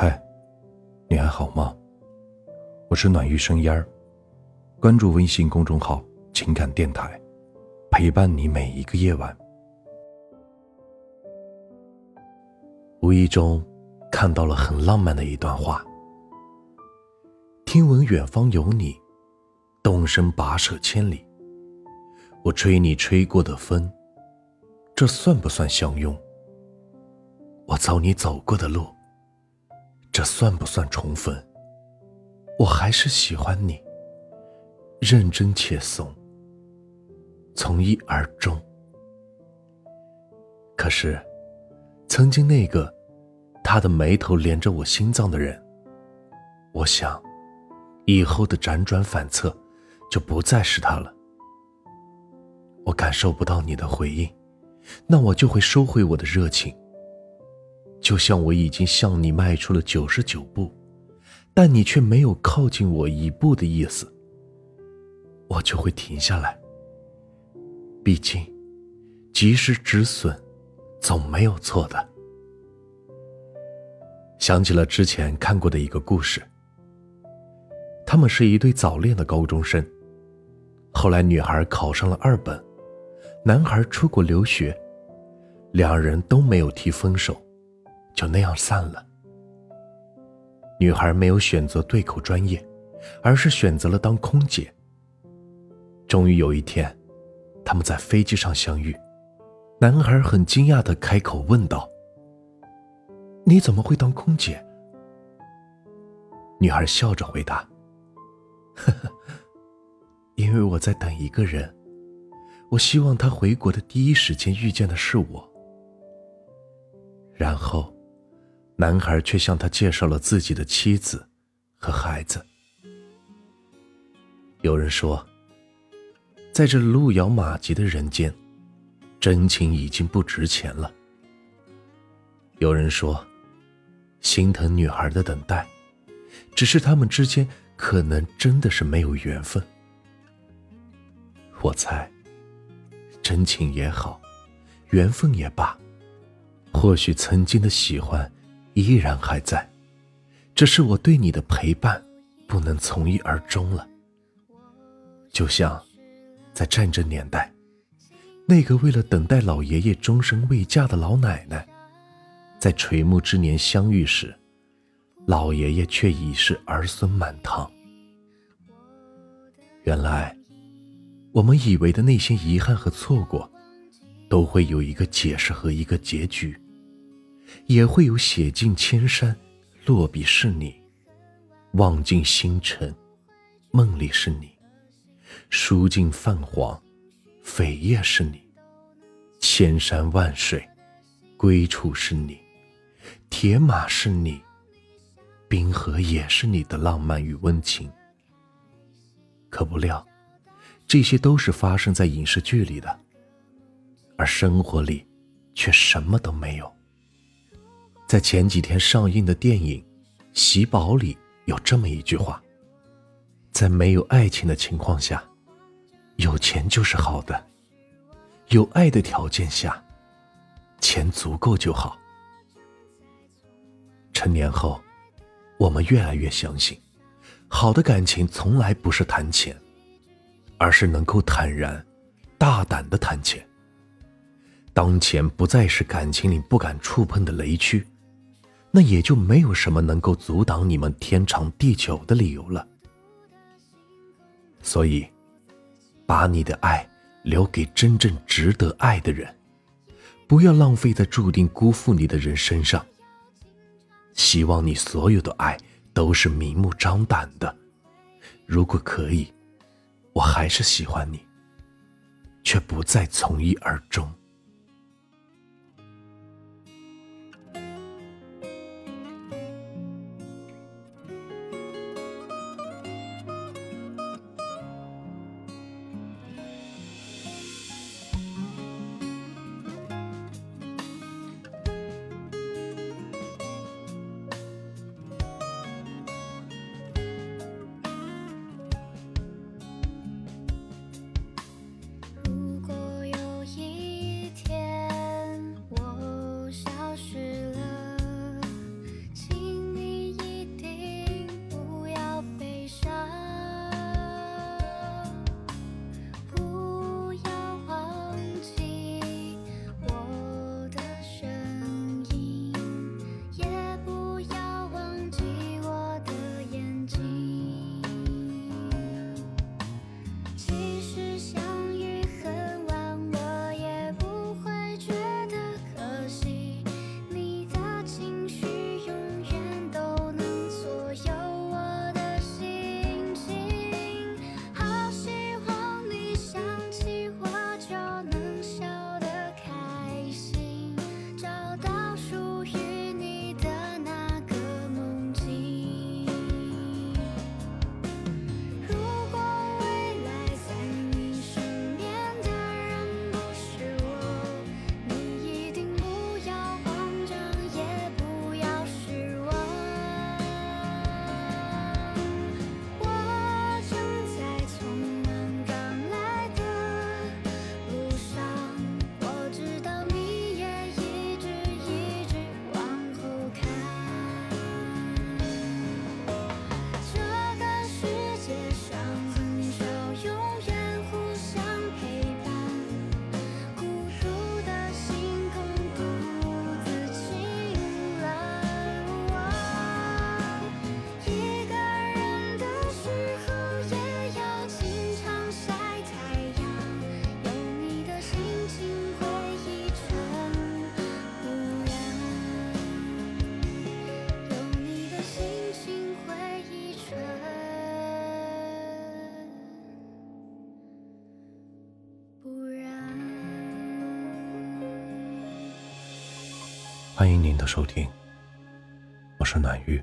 嗨，你还好吗？我是暖玉生烟儿，关注微信公众号“情感电台”，陪伴你每一个夜晚。无意中看到了很浪漫的一段话：听闻远方有你，动身跋涉千里。我吹你吹过的风，这算不算相拥？我走你走过的路。这算不算重逢？我还是喜欢你，认真且怂，从一而终。可是，曾经那个他的眉头连着我心脏的人，我想，以后的辗转反侧就不再是他了。我感受不到你的回应，那我就会收回我的热情。就像我已经向你迈出了九十九步，但你却没有靠近我一步的意思，我就会停下来。毕竟，及时止损，总没有错的。想起了之前看过的一个故事，他们是一对早恋的高中生，后来女孩考上了二本，男孩出国留学，两人都没有提分手。就那样散了。女孩没有选择对口专业，而是选择了当空姐。终于有一天，他们在飞机上相遇，男孩很惊讶的开口问道：“你怎么会当空姐？”女孩笑着回答：“呵呵，因为我在等一个人，我希望他回国的第一时间遇见的是我。”然后。男孩却向他介绍了自己的妻子和孩子。有人说，在这路遥马急的人间，真情已经不值钱了。有人说，心疼女孩的等待，只是他们之间可能真的是没有缘分。我猜，真情也好，缘分也罢，或许曾经的喜欢。依然还在，只是我对你的陪伴不能从一而终了。就像在战争年代，那个为了等待老爷爷终身未嫁的老奶奶，在垂暮之年相遇时，老爷爷却已是儿孙满堂。原来，我们以为的那些遗憾和错过，都会有一个解释和一个结局。也会有写尽千山，落笔是你；望尽星辰，梦里是你；书尽泛黄，扉页是你；千山万水，归处是你；铁马是你，冰河也是你的浪漫与温情。可不料，这些都是发生在影视剧里的，而生活里却什么都没有。在前几天上映的电影《喜宝》里有这么一句话：在没有爱情的情况下，有钱就是好的；有爱的条件下，钱足够就好。成年后，我们越来越相信，好的感情从来不是谈钱，而是能够坦然、大胆的谈钱。当钱不再是感情里不敢触碰的雷区。那也就没有什么能够阻挡你们天长地久的理由了。所以，把你的爱留给真正值得爱的人，不要浪费在注定辜负你的人身上。希望你所有的爱都是明目张胆的。如果可以，我还是喜欢你，却不再从一而终。欢迎您的收听，我是暖玉。